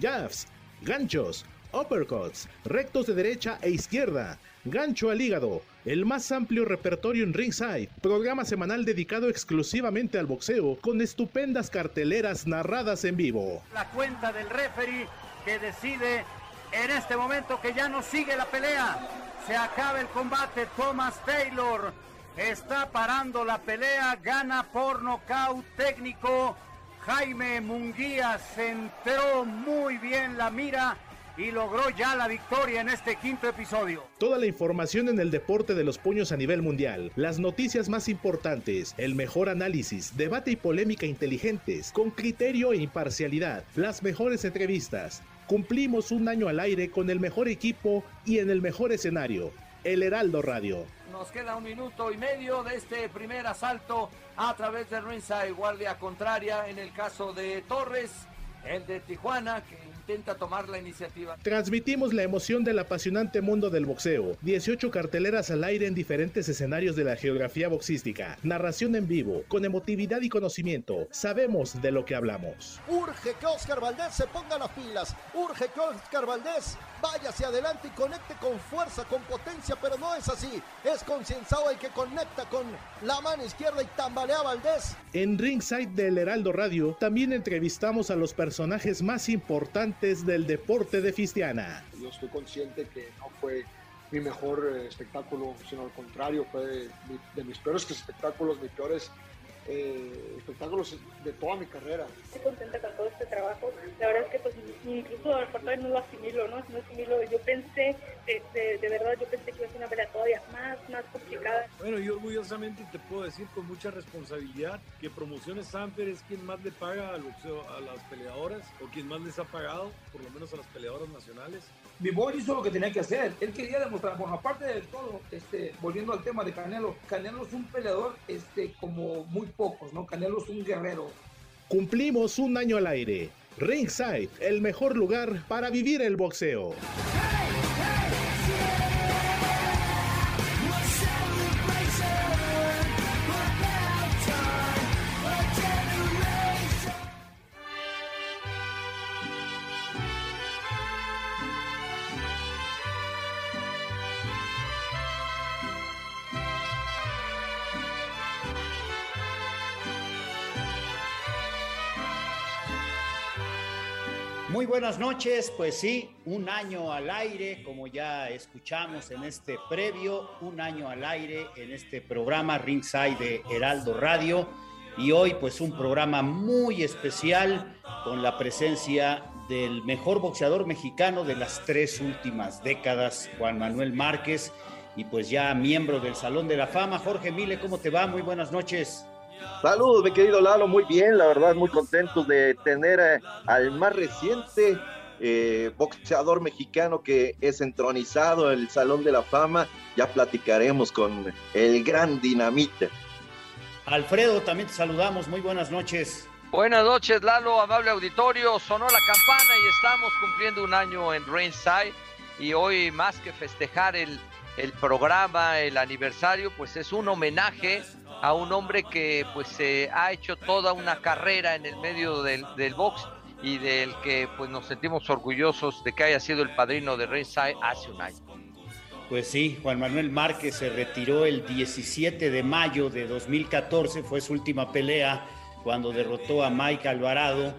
Jabs, ganchos, uppercuts, rectos de derecha e izquierda, gancho al hígado, el más amplio repertorio en Ringside, programa semanal dedicado exclusivamente al boxeo, con estupendas carteleras narradas en vivo. La cuenta del referee que decide en este momento que ya no sigue la pelea. Se acaba el combate. Thomas Taylor está parando la pelea. Gana por nocaut técnico. Jaime Munguía centró muy bien la mira y logró ya la victoria en este quinto episodio. Toda la información en el deporte de los puños a nivel mundial, las noticias más importantes, el mejor análisis, debate y polémica inteligentes, con criterio e imparcialidad, las mejores entrevistas. Cumplimos un año al aire con el mejor equipo y en el mejor escenario, El Heraldo Radio. Nos queda un minuto y medio de este primer asalto a través de Ringside. Guardia contraria en el caso de Torres, el de Tijuana, intenta tomar la iniciativa. Transmitimos la emoción del apasionante mundo del boxeo. 18 carteleras al aire en diferentes escenarios de la geografía boxística. Narración en vivo, con emotividad y conocimiento. Sabemos de lo que hablamos. Urge que Oscar Valdés se ponga las pilas. Urge que Oscar Valdés vaya hacia adelante y conecte con fuerza, con potencia, pero no es así. Es concienzado el que conecta con la mano izquierda y tambalea a Valdés. En Ringside del Heraldo Radio también entrevistamos a los personajes más importantes del deporte de Fistiana. Yo estoy consciente que no fue mi mejor eh, espectáculo, sino al contrario, fue de, mis peores espectáculos, mis peores eh, espectáculos de toda mi carrera. Estoy contenta con todo este trabajo. La verdad es que pues incluso a lo no lo asimilo, ¿no? No asimilo. Yo pensé, de, de, de, verdad, yo pensé que iba a ser una pelea todavía más, más complicada. Bueno, yo orgullosamente te puedo decir con mucha responsabilidad que Promociones Sanfer es quien más le paga al boxeo, a las peleadoras o quien más les ha pagado, por lo menos a las peleadoras nacionales. Boy hizo lo que tenía que hacer. Él quería demostrar, bueno, aparte de todo, este, volviendo al tema de Canelo, Canelo es un peleador este, como muy pocos, ¿no? Canelo es un guerrero. Cumplimos un año al aire. Ringside, el mejor lugar para vivir el boxeo. Buenas noches, pues sí, un año al aire, como ya escuchamos en este previo, un año al aire en este programa Ringside de Heraldo Radio y hoy pues un programa muy especial con la presencia del mejor boxeador mexicano de las tres últimas décadas, Juan Manuel Márquez, y pues ya miembro del Salón de la Fama. Jorge Mile, ¿cómo te va? Muy buenas noches. Saludos, mi querido Lalo, muy bien, la verdad, muy contentos de tener eh, al más reciente eh, boxeador mexicano que es entronizado en el Salón de la Fama. Ya platicaremos con el gran Dinamita. Alfredo, también te saludamos, muy buenas noches. Buenas noches, Lalo, amable auditorio. Sonó la campana y estamos cumpliendo un año en Ringside. Y hoy, más que festejar el, el programa, el aniversario, pues es un homenaje a un hombre que pues se ha hecho toda una carrera en el medio del, del, box y del que pues nos sentimos orgullosos de que haya sido el padrino de Ringside hace un año. Pues sí, Juan Manuel Márquez se retiró el 17 de mayo de 2014, fue su última pelea cuando derrotó a Mike Alvarado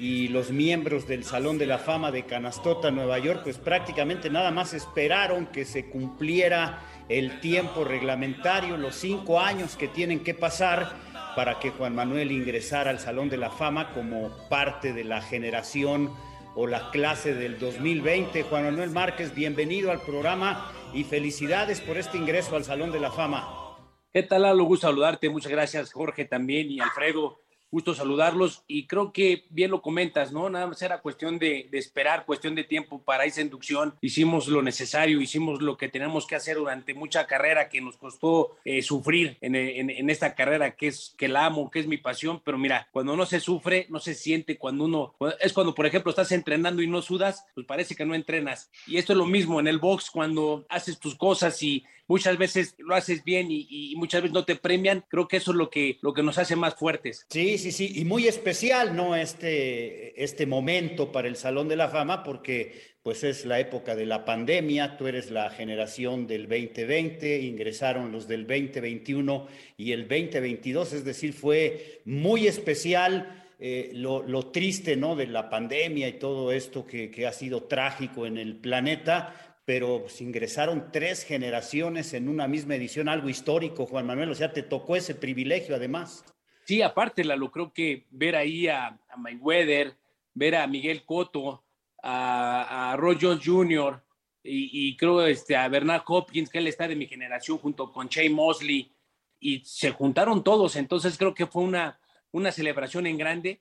y los miembros del Salón de la Fama de Canastota, Nueva York, pues prácticamente nada más esperaron que se cumpliera el tiempo reglamentario, los cinco años que tienen que pasar para que Juan Manuel ingresara al Salón de la Fama como parte de la generación o la clase del 2020. Juan Manuel Márquez, bienvenido al programa y felicidades por este ingreso al Salón de la Fama. ¿Qué tal, Lalo? Gusto saludarte. Muchas gracias, Jorge, también y Alfredo gusto saludarlos y creo que bien lo comentas, ¿no? Nada más era cuestión de, esperar, cuestión de tiempo para esa inducción. Hicimos lo necesario, hicimos lo que tenemos que hacer durante mucha carrera que nos costó eh, sufrir en, en, esta carrera que es que la amo, que es mi pasión, pero mira, cuando no se sufre, no se siente cuando uno, es cuando por ejemplo estás entrenando y no sudas, pues parece que no entrenas. Y esto es lo mismo en el box cuando haces tus cosas y muchas veces lo haces bien y, muchas veces no te premian, creo que eso es lo que, lo que nos hace más fuertes. Sí, sí, sí, y muy especial, ¿no? Este, este momento para el Salón de la Fama, porque pues es la época de la pandemia, tú eres la generación del 2020, ingresaron los del 2021 y el 2022, es decir, fue muy especial. Eh, lo, triste ¿no? de la pandemia y todo esto que, que ha sido trágico en el planeta, pero pues, ingresaron tres generaciones en una misma edición, algo histórico, Juan Manuel, o sea, te tocó ese privilegio además. Sí, aparte, Lalo, creo que ver ahí a, a Mayweather, ver a Miguel Cotto, a, a Roy Jones Jr., y, creo este, a Bernard Hopkins, que él está de mi generación, junto con Shane Mosley, y se juntaron todos, entonces creo que fue una, una celebración en grande.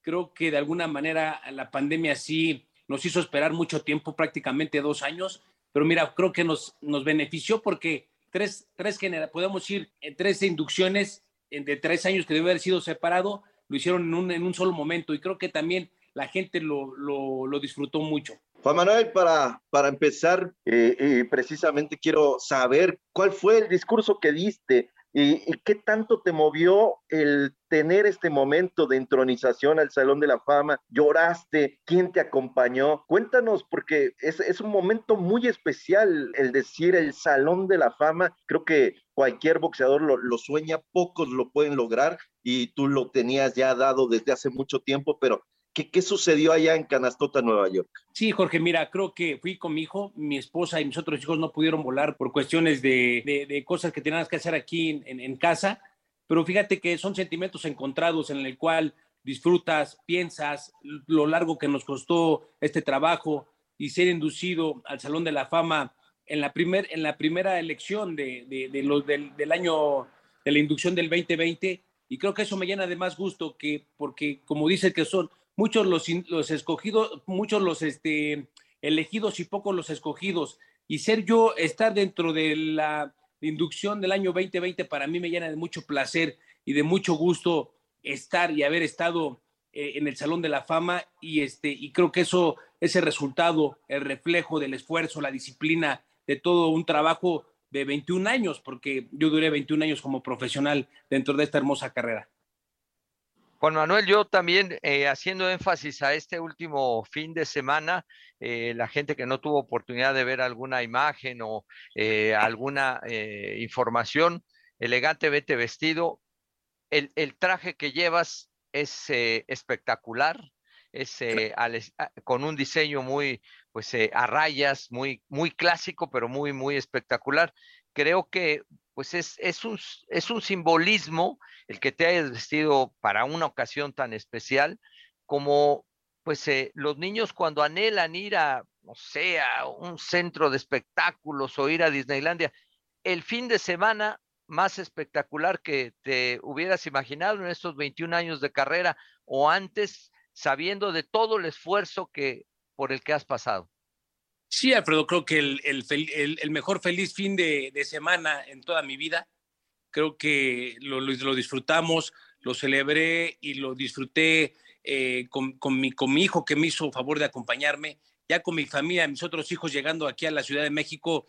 Creo que de alguna manera la pandemia sí nos hizo esperar mucho tiempo, prácticamente dos años, pero mira, creo que nos, nos benefició porque tres, tres podemos ir en tres inducciones de tres años que debe haber sido separado, lo hicieron en un, en un solo momento y creo que también la gente lo, lo, lo disfrutó mucho. Juan Manuel, para, para empezar, eh, eh, precisamente quiero saber cuál fue el discurso que diste ¿Y, qué tanto te movió el tener este momento de entronización al Salón de la Fama? ¿Lloraste? ¿Quién te acompañó? Cuéntanos, porque es, un momento muy especial el decir el Salón de la Fama. Creo que cualquier boxeador lo, sueña, pocos lo pueden lograr y tú lo tenías ya dado desde hace mucho tiempo, pero ¿Qué, sucedió allá en Canastota, Nueva York? Sí, Jorge, mira, creo que fui con mi hijo, mi esposa y mis otros hijos no pudieron volar por cuestiones de, de, cosas que teníamos que hacer aquí en, en, casa, pero fíjate que son sentimientos encontrados en el cual disfrutas, piensas lo largo que nos costó este trabajo y ser inducido al Salón de la Fama en la, primer, en la primera elección de, de del, del año de la inducción del 2020 y creo que eso me llena de más gusto que porque como dice que son muchos los, los escogidos, muchos los este, elegidos y pocos los escogidos. Y ser yo, estar dentro de la inducción del año 2020 para mí me llena de mucho placer y de mucho gusto estar y haber estado eh, en el Salón de la Fama y, este, y creo que eso, ese resultado, el reflejo del esfuerzo, la disciplina, de todo un trabajo de 21 años, porque yo duré 21 años como profesional dentro de esta hermosa carrera. Juan Manuel, yo también eh, haciendo énfasis a este último fin de semana, eh, la gente que no tuvo oportunidad de ver alguna imagen o eh, alguna información, elegante, vete vestido. El, traje que llevas es espectacular, es con un diseño muy, pues a rayas, muy, muy clásico, pero muy, muy espectacular. Creo que pues es, es, un, es un simbolismo el que te hayas vestido para una ocasión tan especial como pues eh, los niños cuando anhelan ir a, no sé, a un centro de espectáculos o ir a Disneylandia, el fin de semana más espectacular que te hubieras imaginado en estos 21 años de carrera o antes, sabiendo de todo el esfuerzo que por el que has pasado. Sí, Alfredo, creo que el, el, mejor feliz fin de, semana en toda mi vida. Creo que lo, lo, disfrutamos, lo celebré y lo disfruté eh, con, con, mi, con mi hijo que me hizo favor de acompañarme. Ya con mi familia, mis otros hijos llegando aquí a la Ciudad de México,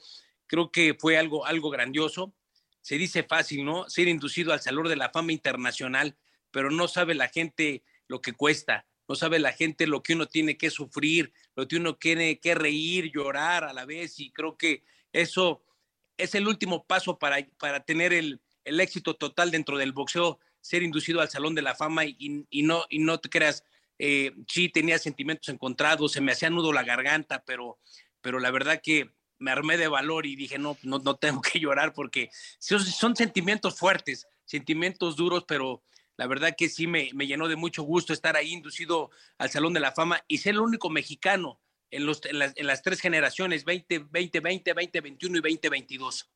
creo que fue algo, algo grandioso. Se dice fácil, ¿no? Ser inducido al Salón de la Fama Internacional, pero no sabe la gente lo que cuesta no sabe la gente lo que uno tiene que sufrir, lo que uno tiene que reír, llorar a la vez y creo que, eso es el último paso para, para tener el, el éxito total dentro del boxeo, ser inducido al Salón de la Fama y, no, y no te creas, eh, sí tenía sentimientos encontrados, se me hacía nudo la garganta, pero, pero la verdad que me armé de valor y dije, no, no, no tengo que llorar porque son, son sentimientos fuertes, sentimientos duros, pero la verdad que sí me, me, llenó de mucho gusto estar ahí inducido al Salón de la Fama y ser el único mexicano en, los, en, las, en las tres generaciones, 20, 2020, 2021 y 2022.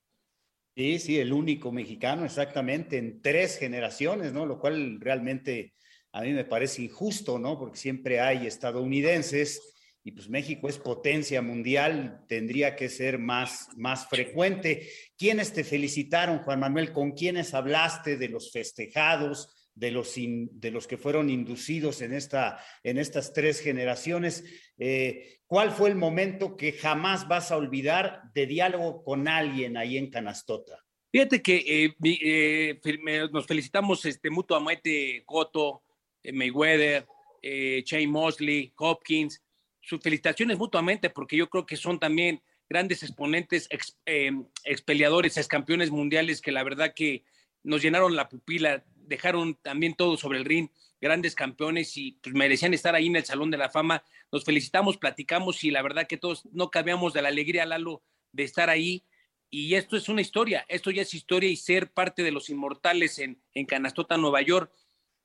Sí, sí, el único mexicano, exactamente, en tres generaciones, ¿no? Lo cual realmente a mí me parece injusto, ¿no? Porque siempre hay estadounidenses y pues México es potencia mundial, tendría que ser más, más frecuente. ¿Quiénes te felicitaron, Juan Manuel? ¿Con quiénes hablaste de los festejados? De los, de los que fueron inducidos en, esta, en estas tres generaciones. Eh, ¿Cuál fue el momento que jamás vas a olvidar de diálogo con alguien ahí en Canastota? Fíjate que eh, eh, nos felicitamos este, mutuamente Coto, eh, Mayweather, Shane Mosley, Hopkins, sus felicitaciones mutuamente porque yo creo que son también grandes exponentes, ex, ex peleadores, ex campeones mundiales que la verdad que nos llenaron la pupila dejaron también todo sobre el ring, grandes campeones y pues, merecían estar ahí en el Salón de la Fama. Nos felicitamos, platicamos y la verdad que todos no cabíamos de la alegría, Lalo, de estar ahí. Y esto es una historia, esto ya es historia y ser parte de los inmortales en, en Canastota, Nueva York,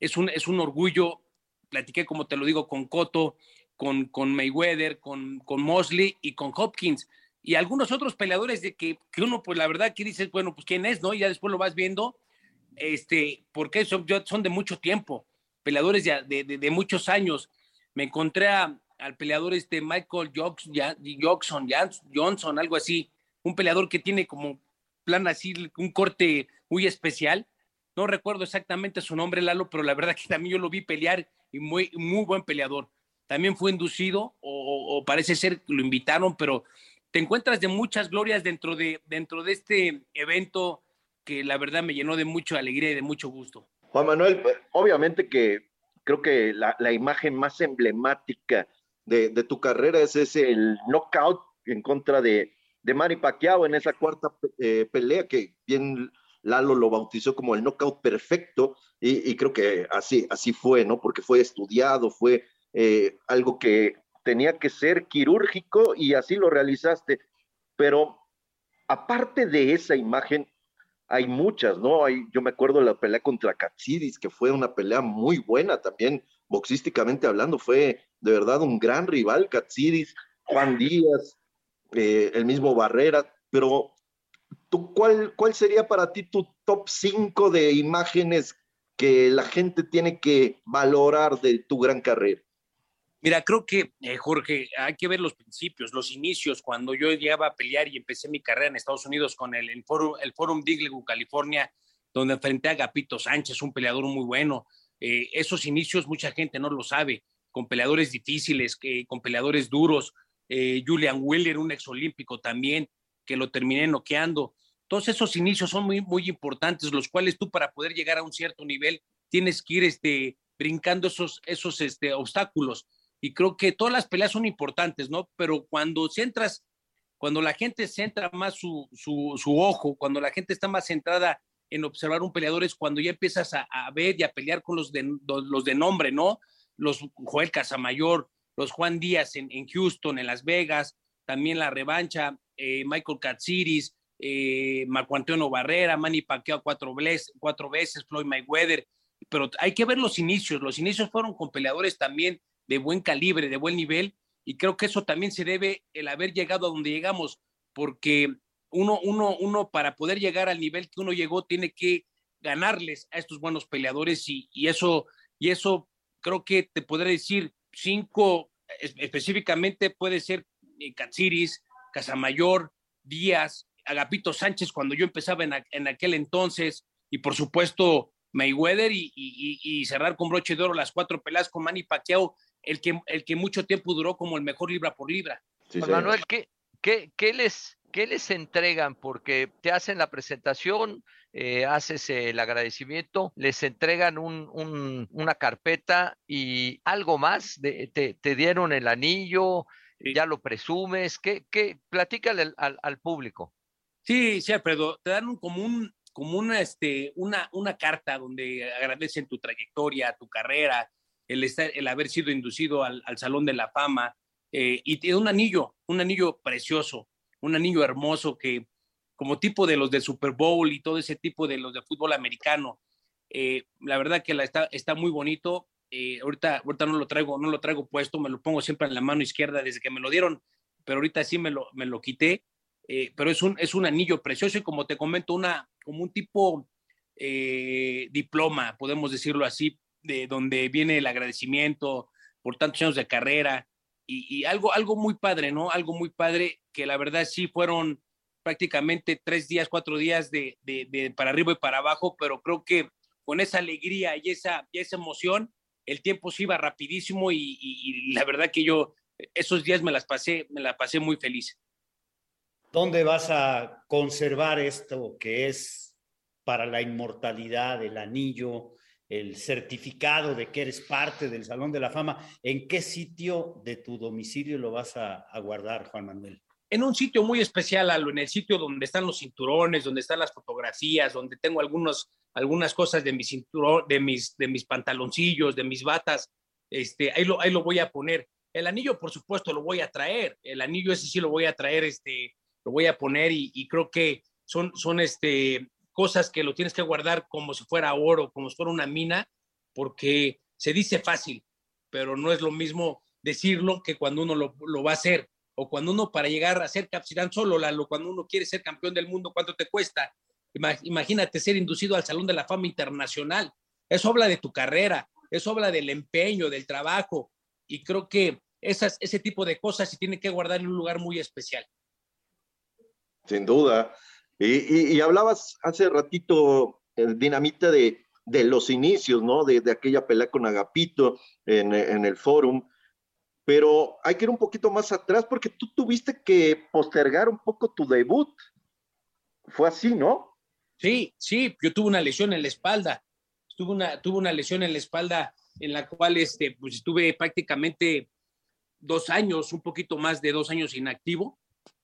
es un, es un orgullo. Platiqué, como te lo digo, con Cotto, con, con Mayweather, con, con Mosley y con Hopkins y algunos otros peleadores de que, que, uno, pues la verdad que dices, bueno, pues quién es, ¿no? Y ya después lo vas viendo este, porque son, son de mucho tiempo, peleadores de, de, muchos años. Me encontré al peleador este Michael Johnson, Johnson, algo así, un peleador que tiene como plan así, un corte muy especial. No recuerdo exactamente su nombre, Lalo, pero la verdad que también yo lo vi pelear y muy, muy buen peleador. También fue inducido, o, parece ser lo invitaron, pero te encuentras de muchas glorias dentro de, dentro de este evento que la verdad me llenó de mucha alegría y de mucho gusto. Juan Manuel, obviamente que creo que la, la imagen más emblemática de, de, tu carrera es ese el knockout en contra de, de Manny Pacquiao en esa cuarta eh, pelea que bien Lalo lo bautizó como el knockout perfecto y, y, creo que así, así fue, ¿no? Porque fue estudiado, fue eh, algo que tenía que ser quirúrgico y así lo realizaste. Pero aparte de esa imagen, hay muchas, ¿no? Hay, yo me acuerdo la pelea contra Katsidis, que fue una pelea muy buena también, boxísticamente hablando, fue de verdad un gran rival, Katsidis, Juan Díaz, eh, el mismo Barrera, pero ¿tú, cuál, ¿cuál sería para ti tu top 5 de imágenes que la gente tiene que valorar de tu gran carrera? Mira, creo que, eh, Jorge, hay que ver los principios, los inicios. Cuando yo llegaba a pelear y empecé mi carrera en Estados Unidos con el, el Forum, el Forum Diglegu, California, donde enfrenté a Gapito Sánchez, un peleador muy bueno. Eh, esos inicios mucha gente no lo sabe, con peleadores difíciles, con peleadores duros. Eh, Julian Wheeler, un exolímpico también, que lo terminé noqueando. Todos esos inicios son muy, muy importantes, los cuales tú para poder llegar a un cierto nivel tienes que ir este, brincando esos, esos este, obstáculos y creo que todas las peleas son importantes, ¿no? Pero cuando centras, cuando la gente centra más su, su, su, ojo, cuando la gente está más centrada en observar un peleador, es cuando ya empiezas a, ver y a pelear con los de, los de nombre, ¿no? Los Joel Casamayor, los Juan Díaz en, en Houston, en Las Vegas, también la revancha, eh, Michael Katsiris, eh, Marco Antonio Barrera, Manny Pacquiao cuatro, cuatro veces, Floyd Mayweather, pero hay que ver los inicios, los inicios fueron con peleadores también de buen calibre, de buen nivel, y creo que eso también se debe el haber llegado a donde llegamos, porque uno, uno, uno para poder llegar al nivel que uno llegó tiene que ganarles a estos buenos peleadores y, y eso, y eso creo que te podré decir cinco específicamente puede ser eh, Catsiris, Casamayor, Díaz, Agapito Sánchez cuando yo empezaba en, en aquel entonces y por supuesto Mayweather y, y, y, cerrar con broche de oro las cuatro peleas con Manny Pacquiao el que, el que mucho tiempo duró como el mejor libra por libra. Sí, Manuel, ¿qué, qué, qué les, ¿qué les entregan? Porque te hacen la presentación, eh, haces el agradecimiento, les entregan un, un, una carpeta y algo más, de, te, te, dieron el anillo, ya lo presumes, ¿qué, qué? platícale al, al, público. Sí, sí, Alfredo, te dan un, como, un, como una, este, una, una carta donde agradecen tu trayectoria, tu carrera, el, haber sido inducido al, al Salón de la Fama, eh, y tiene un anillo, un anillo precioso, un anillo hermoso que como tipo de los de Super Bowl y todo ese tipo de los de fútbol americano. Eh, la verdad que la está, está muy bonito. Eh, ahorita, ahorita no lo traigo, no lo traigo puesto, me lo pongo siempre en la mano izquierda desde que me lo dieron, pero ahorita sí me lo, me lo quité. Eh, pero es un, es un anillo precioso y como te comento, una, como un tipo diploma, podemos decirlo así, de donde viene el agradecimiento por tantos años de carrera y, algo, algo muy padre, ¿no? Algo muy padre que la verdad sí fueron prácticamente tres días, cuatro días de, de, para arriba y para abajo, pero creo que con esa alegría y esa, y esa emoción, el tiempo se iba rapidísimo y, y, la verdad que yo esos días me las pasé, me la pasé muy feliz. ¿Dónde vas a conservar esto que es para la inmortalidad, el anillo, el certificado de que eres parte del Salón de la Fama? ¿En qué sitio de tu domicilio lo vas a, guardar, Juan Manuel? en un sitio muy especial, en el sitio donde están los cinturones, donde están las fotografías, donde tengo algunos, algunas cosas de mis cinturón, de mis, de mis pantaloncillos, de mis batas, este, ahí lo, ahí lo voy a poner. El anillo, por supuesto, lo voy a traer. El anillo ese sí lo voy a traer, este, lo voy a poner y, creo que son, son este, cosas que lo tienes que guardar como si fuera oro, como si fuera una mina, porque se dice fácil, pero no es lo mismo decirlo que cuando uno lo, lo va a hacer o cuando uno para llegar a ser capitán solo, Lalo, cuando uno quiere ser campeón del mundo, ¿cuánto te cuesta? Imagínate ser inducido al Salón de la Fama Internacional. Eso habla de tu carrera, eso habla del empeño, del trabajo, y creo que esas, ese tipo de cosas se tiene que guardar en un lugar muy especial. Sin duda. Y, hablabas hace ratito, el dinamita, de, de los inicios, ¿no? De, de, aquella pelea con Agapito en, en el fórum pero hay que ir un poquito más atrás porque tú tuviste que postergar un poco tu debut. Fue así, ¿no? Sí, sí, yo tuve una lesión en la espalda. Tuve una, tuve una lesión en la espalda en la cual este, pues, estuve prácticamente dos años, un poquito más de dos años inactivo.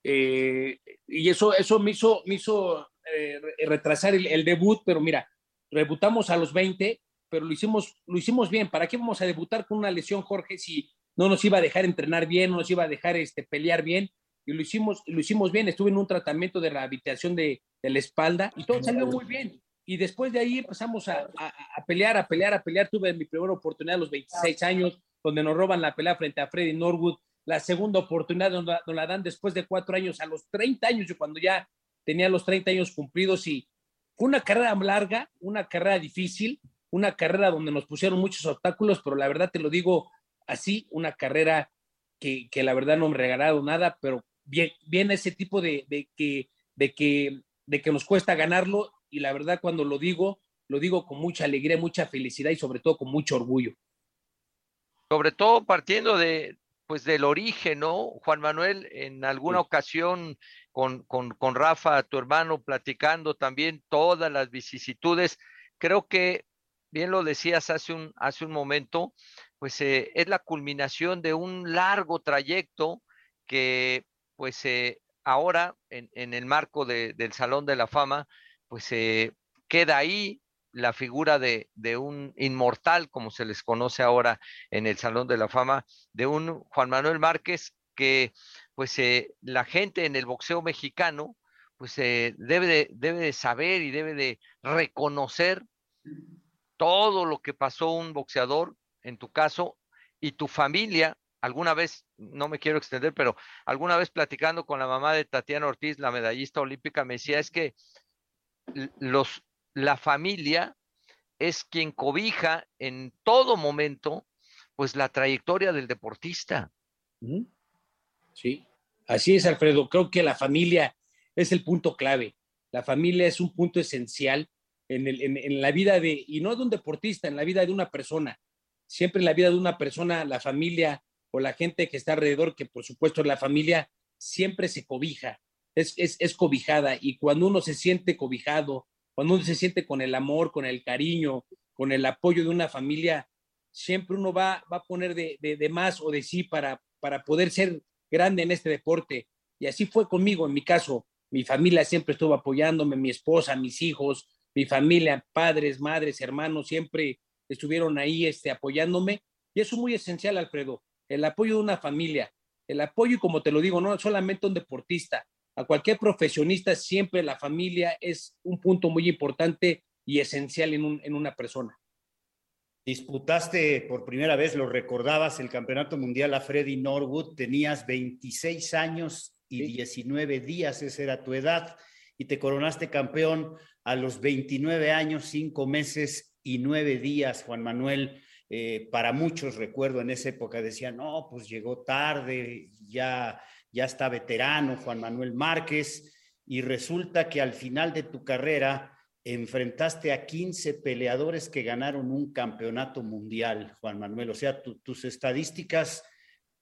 Eh, y eso, eso me hizo, me hizo eh, retrasar el, debut, pero mira, debutamos a los 20, pero lo hicimos, lo hicimos bien. ¿Para qué vamos a debutar con una lesión, Jorge, si no nos iba a dejar entrenar bien, no nos iba a dejar este, pelear bien, y lo hicimos, lo hicimos bien. Estuve en un tratamiento de rehabilitación de, de la espalda y todo salió muy bien. Y después de ahí empezamos a, a, pelear, a pelear, a pelear. Tuve mi primera oportunidad a los 26 años, donde nos roban la pelea frente a Freddy Norwood. La segunda oportunidad nos la, dan después de cuatro años, a los 30 años, yo cuando ya tenía los 30 años cumplidos. Y fue una carrera larga, una carrera difícil, una carrera donde nos pusieron muchos obstáculos, pero la verdad te lo digo, así una carrera que, que, la verdad no me regalado nada, pero bien, bien ese tipo de, de, que, de, que, de que nos cuesta ganarlo y la verdad cuando lo digo, lo digo con mucha alegría, mucha felicidad y sobre todo con mucho orgullo. Sobre todo partiendo de, pues del origen, ¿no? Juan Manuel, en alguna sí. ocasión con, con, con Rafa, tu hermano, platicando también todas las vicisitudes, creo que bien lo decías hace un, hace un momento, pues eh, es la culminación de un largo trayecto que pues eh, ahora en, en, el marco de, del Salón de la Fama, pues eh, queda ahí la figura de, de, un inmortal, como se les conoce ahora en el Salón de la Fama, de un Juan Manuel Márquez que pues eh, la gente en el boxeo mexicano pues eh, debe, de, debe de saber y debe de reconocer todo lo que pasó un boxeador en tu caso, y tu familia, alguna vez, no me quiero extender, pero alguna vez platicando con la mamá de Tatiana Ortiz, la medallista olímpica, me decía, es que los, la familia es quien cobija en todo momento, pues la trayectoria del deportista. Sí, así es, Alfredo. Creo que la familia es el punto clave. La familia es un punto esencial en, el, en, la vida de, y no de un deportista, en la vida de una persona siempre en la vida de una persona, la familia o la gente que está alrededor, que por supuesto la familia siempre se cobija, es, es, es cobijada. Y cuando uno se siente cobijado, cuando uno se siente con el amor, con el cariño, con el apoyo de una familia, siempre uno va, va a poner de, de, más o de sí para, para poder ser grande en este deporte. Y así fue conmigo, en mi caso. Mi familia siempre estuvo apoyándome, mi esposa, mis hijos, mi familia, padres, madres, hermanos, siempre estuvieron ahí este, apoyándome. Y eso es muy esencial, Alfredo, el apoyo de una familia, el apoyo, como te lo digo, no solamente un deportista, a cualquier profesionista, siempre la familia es un punto muy importante y esencial en, un, en una persona. Disputaste por primera vez, lo recordabas, el Campeonato Mundial a Freddy Norwood, tenías 26 años y 19 días, esa era tu edad, y te coronaste campeón a los 29 años, 5 meses y 9 días, Juan Manuel. Eh, para muchos, recuerdo, en esa época decían, no, pues llegó tarde, ya, ya está veterano Juan Manuel Márquez, y resulta que al final de tu carrera enfrentaste a 15 peleadores que ganaron un campeonato mundial, Juan Manuel. O sea, tus estadísticas,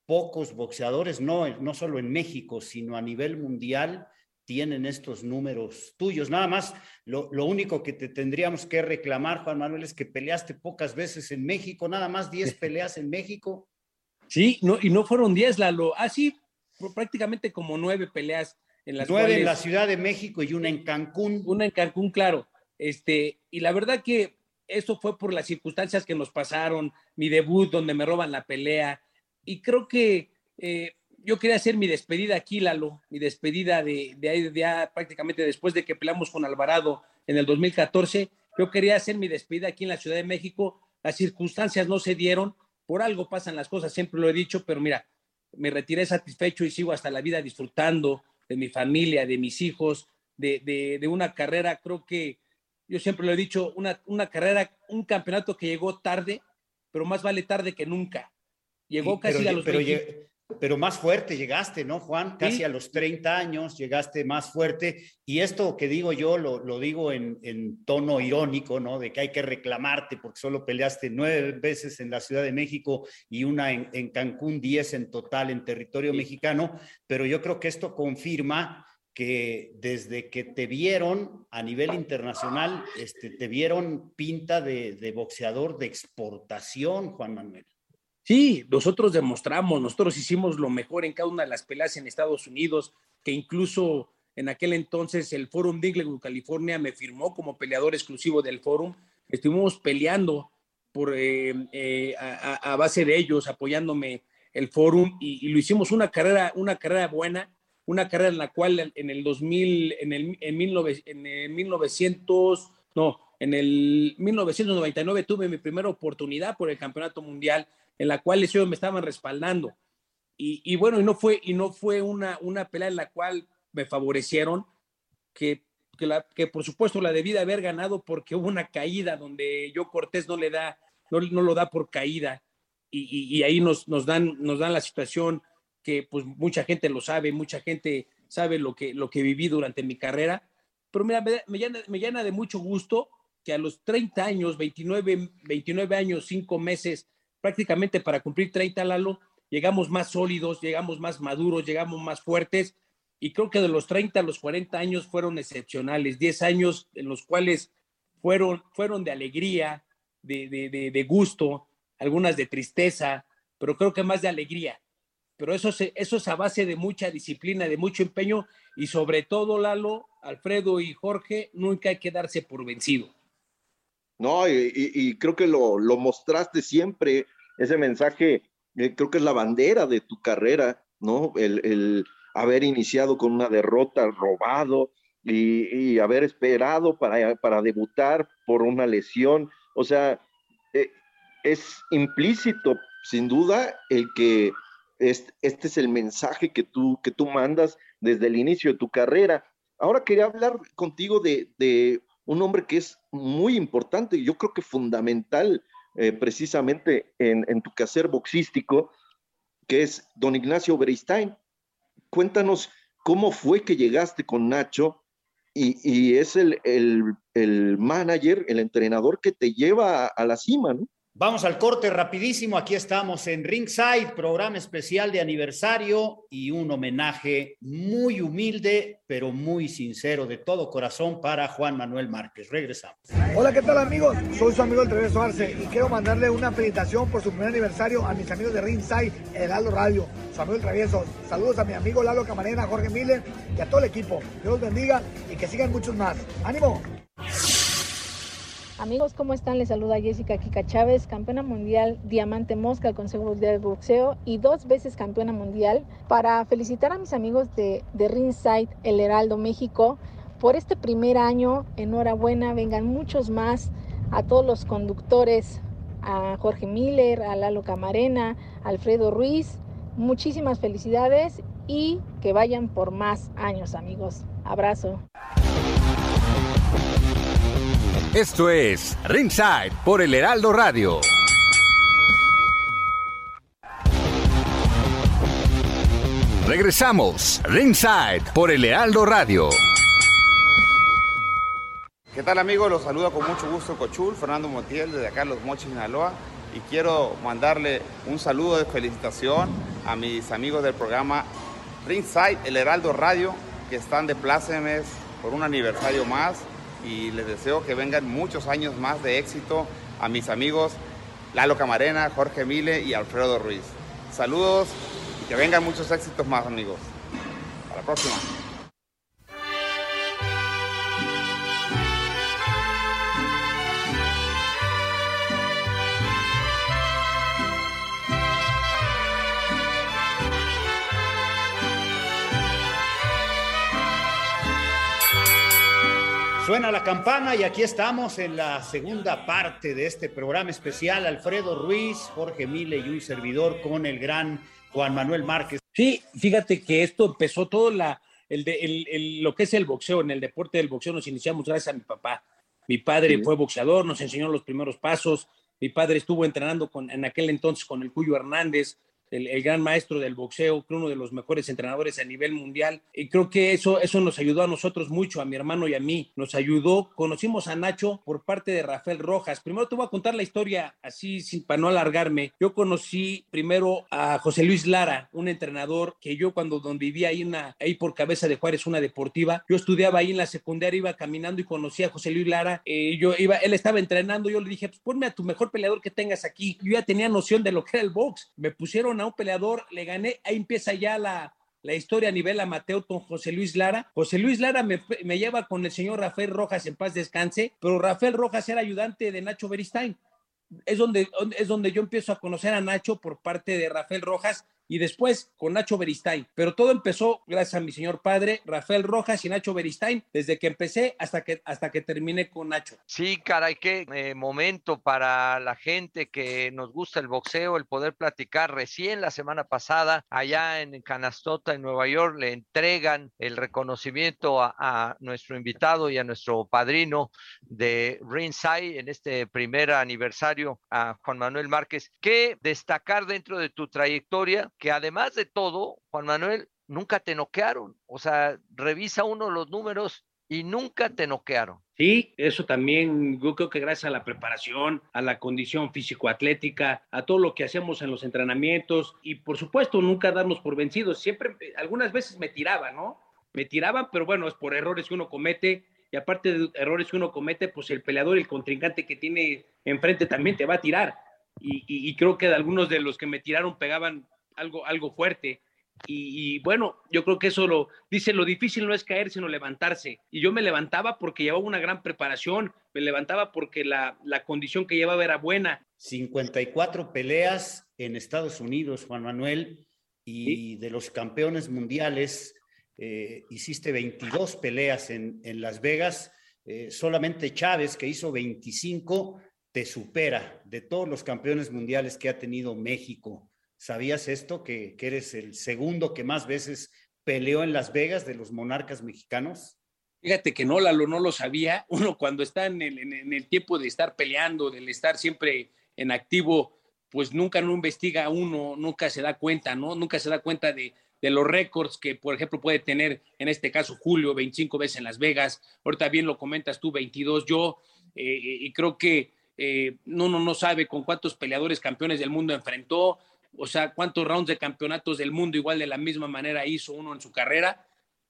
pocos boxeadores, no, no solo en México, sino a nivel mundial, tienen estos números tuyos. Nada más, lo, único que te tendríamos que reclamar, Juan Manuel, es que peleaste pocas veces en México, nada más 10 peleas en México. Sí, no, y no fueron 10, Lalo. Ah, sí, prácticamente como nueve peleas en las Nueve en la Ciudad de México y una en Cancún. Una en Cancún, claro. Este, y la verdad que eso fue por las circunstancias que nos pasaron, mi debut donde me roban la pelea. Y creo que eh, yo quería hacer mi despedida aquí, Lalo, mi despedida de, de ahí, de, prácticamente después de que peleamos con Alvarado en el 2014. Yo quería hacer mi despedida aquí en la Ciudad de México. Las circunstancias no se dieron, por algo pasan las cosas, siempre lo he dicho, pero mira, me retiré satisfecho y sigo hasta la vida disfrutando de mi familia, de mis hijos, de, de, de una carrera, creo que yo siempre lo he dicho, una, una carrera, un campeonato que llegó tarde, pero más vale tarde que nunca. Llegó casi a los pero, pero, más fuerte llegaste, ¿no, Juan? Casi a los 30 años llegaste más fuerte. Y esto que digo yo lo, lo digo en, en, tono irónico, ¿no? De que hay que reclamarte porque solo peleaste nueve veces en la Ciudad de México y una en, en Cancún, diez en total en territorio mexicano. Pero yo creo que esto confirma que desde que te vieron a nivel internacional, este, te vieron pinta de, boxeador de exportación, Juan Manuel. Sí, nosotros demostramos, nosotros hicimos lo mejor en cada una de las peleas en Estados Unidos, que incluso en aquel entonces el Forum de California, me firmó como peleador exclusivo del Forum. Estuvimos peleando por, eh, eh, a, base de ellos, apoyándome el Forum, y, y, lo hicimos una carrera, una carrera buena una carrera en la cual en el 2000, en el, en, 1900, no, en el 1999 tuve mi primera oportunidad por el campeonato mundial, en la cual ellos me estaban respaldando. Y, bueno, y no fue, y no fue una, una pelea en la cual me favorecieron, que, que, la, que por supuesto la debí de haber ganado porque hubo una caída donde yo Cortés no le da, no, no lo da por caída. Y, y, ahí nos, nos, dan, nos dan la situación que pues mucha gente lo sabe, mucha gente sabe lo que, lo que viví durante mi carrera, pero mira, me, llena, me llena de mucho gusto que a los 30 años, 29, 29 años, 5 meses, prácticamente para cumplir 30, Lalo, llegamos más sólidos, llegamos más maduros, llegamos más fuertes, y creo que de los 30 a los 40 años fueron excepcionales, 10 años en los cuales fueron, fueron de alegría, de, de, de gusto, algunas de tristeza, pero creo que más de alegría, pero eso, eso es a base de mucha disciplina, de mucho empeño y sobre todo, Lalo, Alfredo y Jorge, nunca hay que darse por vencido. No, y, creo que lo, lo, mostraste siempre, ese mensaje, eh, creo que es la bandera de tu carrera, ¿no? El, el haber iniciado con una derrota, robado y, y haber esperado para, para, debutar por una lesión. O sea, eh, es implícito, sin duda, el que este, es el mensaje que tú, que tú mandas desde el inicio de tu carrera. Ahora quería hablar contigo de, un hombre que es muy importante y yo creo que fundamental eh, precisamente en, tu quehacer boxístico, que es don Ignacio Beristain. Cuéntanos cómo fue que llegaste con Nacho y, es el, el, manager, el entrenador que te lleva a, a la cima, ¿no? Vamos al corte rapidísimo. Aquí estamos en Ringside, programa especial de aniversario y un homenaje muy humilde, pero muy sincero, de todo corazón para Juan Manuel Márquez. Regresamos. Hola, ¿qué tal amigos? Soy su amigo el Travieso Arce y quiero mandarle una felicitación por su primer aniversario a mis amigos de Ringside, el Aldo Radio, su amigo el Travieso. Saludos a mi amigo Lalo Camarena, Jorge Miller y a todo el equipo. Dios los bendiga y que sigan muchos más. ¡Ánimo! Amigos, ¿cómo están? Les saluda Jessica Kika Chávez, campeona mundial Diamante Mosca del Consejo Mundial de Boxeo y dos veces campeona mundial, para felicitar a mis amigos de, de Ringside, El Heraldo México, por este primer año. Enhorabuena, vengan muchos más. A todos los conductores, a Jorge Miller, a Lalo Camarena, a Alfredo Ruiz, muchísimas felicidades y que vayan por más años, amigos. Abrazo. Esto es Ringside por el Heraldo Radio. Regresamos, Ringside por el Heraldo Radio. ¿Qué tal amigos? Los saluda con mucho gusto Cochul, Fernando Montiel desde acá Los Mochis, Sinaloa. Y quiero mandarle un saludo de felicitación a mis amigos del programa Ringside, el Heraldo Radio, que están de plácemes por un aniversario más y les deseo que vengan muchos años más de éxito a mis amigos Lalo Camarena, Jorge Mile y Alfredo Ruiz. Saludos y que vengan muchos éxitos más amigos. Hasta la próxima. Suena la campana y aquí estamos en la segunda parte de este programa especial. Alfredo Ruiz, Jorge Mile y un servidor con el gran Juan Manuel Márquez. Sí, fíjate que esto empezó todo la, el de, el, el, lo que es el boxeo, en el deporte del boxeo nos iniciamos gracias a mi papá. Mi padre Sí. fue boxeador, nos enseñó los primeros pasos. Mi padre estuvo entrenando con, en aquel entonces con el Cuyo Hernández, el, gran maestro del boxeo, uno de los mejores entrenadores a nivel mundial. Y creo que eso, eso nos ayudó a nosotros mucho, a mi hermano y a mí. Nos ayudó. Conocimos a Nacho por parte de Rafael Rojas. Primero te voy a contar la historia así, sin, para no alargarme. Yo conocí primero a José Luis Lara, un entrenador que yo cuando donde vivía ahí, una, ahí por Cabeza de Juárez, una deportiva, yo estudiaba ahí en la secundaria, iba caminando y conocí a José Luis Lara. Eh, yo iba, él estaba entrenando, yo le dije, pues ponme a tu mejor peleador que tengas aquí. Yo ya tenía noción de lo que era el box. Me pusieron a un peleador, le gané, ahí empieza ya la, la historia a nivel amateur con José Luis Lara. José Luis Lara me, me, lleva con el señor Rafael Rojas en paz descanse, pero Rafael Rojas era ayudante de Nacho Beristain. Es donde, es donde yo empiezo a conocer a Nacho por parte de Rafael Rojas y después con Nacho Beristain. Pero todo empezó gracias a mi señor padre, Rafael Rojas y Nacho Beristain, desde que empecé hasta que, hasta que terminé con Nacho. Sí, caray, qué eh, momento para la gente que nos gusta el boxeo, el poder platicar. Recién la semana pasada, allá en Canastota, en Nueva York, le entregan el reconocimiento a, a nuestro invitado y a nuestro padrino de Ringside en este primer aniversario a Juan Manuel Márquez. ¿Qué destacar dentro de tu trayectoria? Que además de todo, Juan Manuel, nunca te noquearon. O sea, revisa uno los números y nunca te noquearon. Sí, eso también, yo creo que gracias a la preparación, a la condición físico-atlética, a todo lo que hacemos en los entrenamientos y por supuesto nunca darnos por vencidos. Siempre, algunas veces me tiraba, ¿no? Me tiraban, pero bueno, es por errores que uno comete y aparte de errores que uno comete, pues el peleador, el contrincante que tiene enfrente también te va a tirar. Y, y, creo que algunos de los que me tiraron pegaban algo, algo fuerte. Y, y, bueno, yo creo que eso lo dice, lo difícil no es caer, sino levantarse. Y yo me levantaba porque llevaba una gran preparación, me levantaba porque la, la condición que llevaba era buena. 54 peleas en Estados Unidos, Juan Manuel, y ¿Sí? de los campeones mundiales, eh, hiciste 22 peleas en, en Las Vegas, eh, solamente Chávez, que hizo 25, te supera de todos los campeones mundiales que ha tenido México. ¿Sabías esto? Que, eres el segundo que más veces peleó en Las Vegas de los monarcas mexicanos. Fíjate que no, Lalo, no lo sabía. Uno cuando está en el, en el tiempo de estar peleando, del estar siempre en activo, pues nunca no investiga uno, nunca se da cuenta, ¿no? Nunca se da cuenta de, de los récords que, por ejemplo, puede tener, en este caso, Julio, 25 veces en Las Vegas. Ahorita bien lo comentas tú, 22 yo, eh, y creo que eh, uno no sabe con cuántos peleadores campeones del mundo enfrentó, o sea, cuántos rounds de campeonatos del mundo igual de la misma manera hizo uno en su carrera,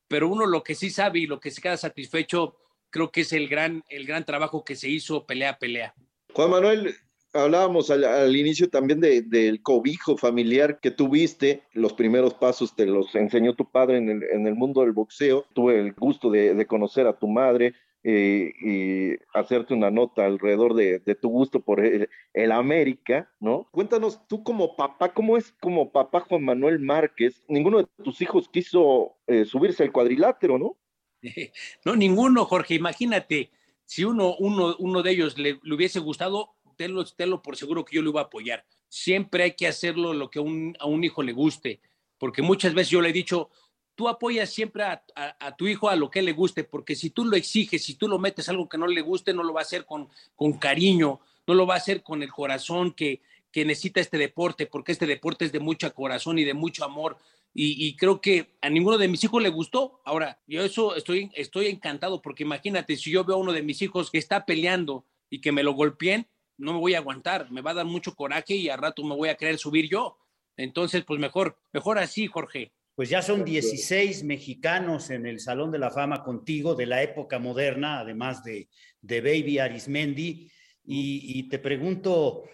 pero uno lo que sí sabe y lo que se queda satisfecho, creo que es el gran, el gran trabajo que se hizo pelea a pelea. Juan Manuel, hablábamos al, inicio también del cobijo familiar que tuviste, los primeros pasos te los enseñó tu padre en el, mundo del boxeo, tuve el gusto de conocer a tu madre, eh, y hacerte una nota alrededor de, tu gusto por el, América, ¿no? Cuéntanos tú como papá, ¿cómo es como papá Juan Manuel Márquez? Ninguno de tus hijos quiso eh, subirse al cuadrilátero, ¿no? No, ninguno, Jorge. Imagínate, si uno, uno, uno de ellos le, hubiese gustado, tenlo, tenlo, por seguro que yo lo iba a apoyar. Siempre hay que hacerlo lo que a un hijo le guste, porque muchas veces yo le he dicho, tú apoyas siempre a, tu hijo a lo que le guste, porque si tú lo exiges, si tú lo metes algo que no le guste, no lo va a hacer con, con cariño, no lo va a hacer con el corazón que, que necesita este deporte, porque este deporte es de mucho corazón y de mucho amor. Y, creo que a ninguno de mis hijos le gustó. Ahora, yo eso estoy, estoy encantado, porque imagínate, si yo veo a uno de mis hijos que está peleando y que me lo golpeen, no me voy a aguantar, me va a dar mucho coraje y al rato me voy a querer subir yo. Entonces, pues mejor, mejor así, Jorge. Pues ya son 16 mexicanos en el Salón de la Fama contigo de la época moderna, además de, de Baby Arismendi. Y, te pregunto,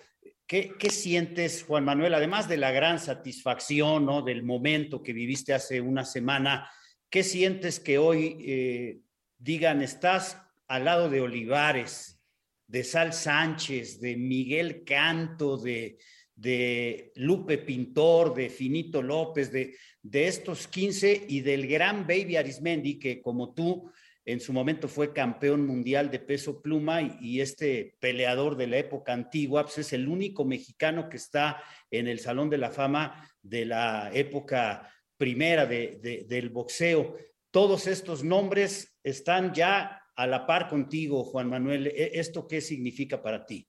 ¿qué, sientes, Juan Manuel, además de la gran satisfacción ¿no? del momento que viviste hace una semana? ¿Qué sientes que hoy eh, digan, estás al lado de Olivares, de Sal Sánchez, de Miguel Canto, de, de Lupe Pintor, de Finito López, de, de estos 15 y del gran Baby Arismendi, que como tú en su momento fue campeón mundial de peso pluma y, este peleador de la época antigua, pues es el único mexicano que está en el Salón de la Fama de la época primera del boxeo. Todos estos nombres están ya a la par contigo, Juan Manuel. ¿E, ¿Esto qué significa para ti?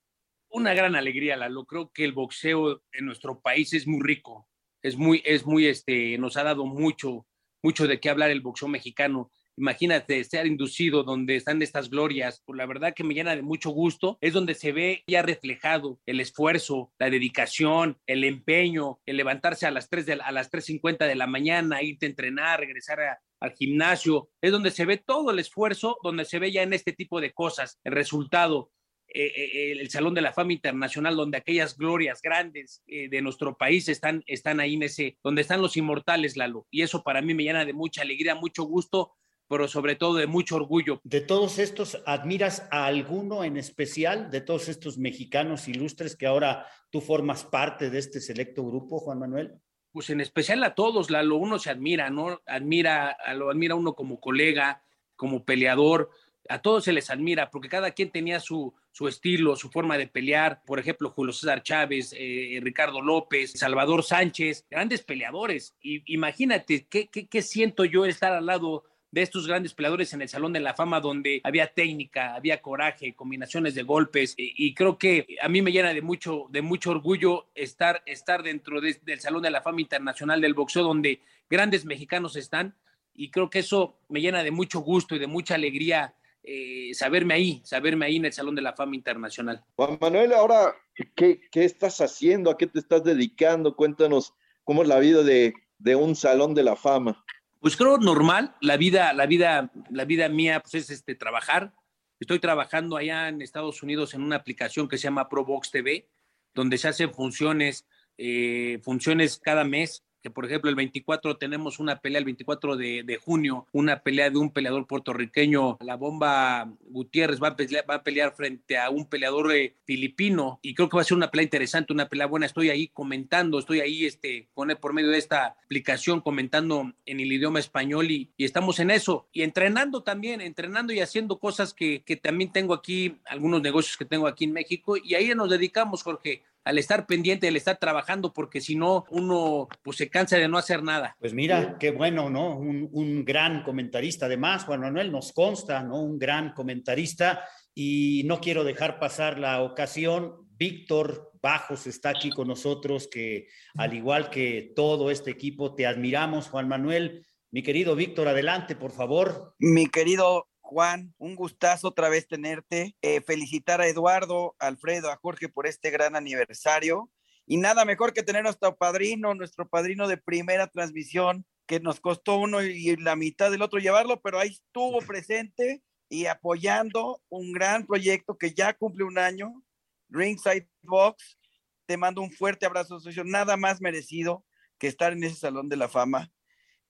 una gran alegría, Lalo. Creo que el boxeo en nuestro país es muy rico, es muy, es muy, este, nos ha dado mucho, mucho de qué hablar el boxeo mexicano. Imagínate estar inducido donde están estas glorias, por la verdad que me llena de mucho gusto, es donde se ve ya reflejado el esfuerzo, la dedicación, el empeño, el levantarse a las 3 de, a las 3.50 de la mañana, irte a entrenar, regresar al gimnasio, es donde se ve todo el esfuerzo, donde se ve ya en este tipo de cosas, el resultado, eh, eh, el Salón de la Fama Internacional, donde aquellas glorias grandes eh, de nuestro país están, están ahí en ese, donde están los inmortales, Lalo. Y eso para mí me llena de mucha alegría, mucho gusto, pero sobre todo de mucho orgullo. De todos estos, ¿admiras a alguno en especial, de todos estos mexicanos ilustres que ahora tú formas parte de este selecto grupo, Juan Manuel? Pues en especial a todos, Lalo, uno se admira, ¿no? Admira, lo admira uno como colega, como peleador, a todos se les admira, porque cada quien tenía su, su estilo, su forma de pelear. Por ejemplo, Julio César Chávez, eh, Ricardo López, Salvador Sánchez, grandes peleadores. Y imagínate, ¿qué, ¿qué, siento yo estar al lado de estos grandes peleadores en el Salón de la Fama donde había técnica, había coraje, combinaciones de golpes y, creo que a mí me llena de mucho, de mucho orgullo estar, estar dentro del Salón de la Fama Internacional del Boxeo donde grandes mexicanos están y creo que eso me llena de mucho gusto y de mucha alegría eh, saberme ahí, saberme ahí en el Salón de la Fama Internacional. Juan Manuel, ahora, ¿qué, estás haciendo? ¿A qué te estás dedicando? Cuéntanos cómo es la vida de, un Salón de la Fama. Pues creo normal, la vida, la vida, la vida mía pues es este, trabajar. Estoy trabajando allá en Estados Unidos en una aplicación que se llama ProBox TV, donde se hacen funciones, eh, funciones cada mes que por ejemplo el 24 tenemos una pelea, el 24 de, junio, una pelea de un peleador puertorriqueño, la bomba Gutiérrez va a pelear, va a pelear frente a un peleador eh, filipino y creo que va a ser una pelea interesante, una pelea buena. Estoy ahí comentando, estoy ahí este, con, por medio de esta aplicación comentando en el idioma español y, estamos en eso y entrenando también, entrenando y haciendo cosas que, que también tengo aquí, algunos negocios que tengo aquí en México y ahí nos dedicamos, Jorge, al estar pendiente, al estar trabajando, porque si no, uno pues se cansa de no hacer nada. Pues mira, qué bueno, ¿no? Un, gran comentarista. Además, Juan Manuel nos consta, ¿no? Un gran comentarista y no quiero dejar pasar la ocasión. Víctor Bajos está aquí con nosotros, que al igual que todo este equipo, te admiramos, Juan Manuel. Mi querido Víctor, adelante, por favor. Mi querido Juan, un gustazo otra vez tenerte. Eh, felicitar a Eduardo, a Alfredo, a Jorge por este gran aniversario. Y nada mejor que tener a nuestro padrino, nuestro padrino de primera transmisión, que nos costó uno y la mitad del otro llevarlo, pero ahí estuvo presente y apoyando un gran proyecto que ya cumple un año, Ringside Box. Te mando un fuerte abrazo, socio. Nada más merecido que estar en ese salón de la fama.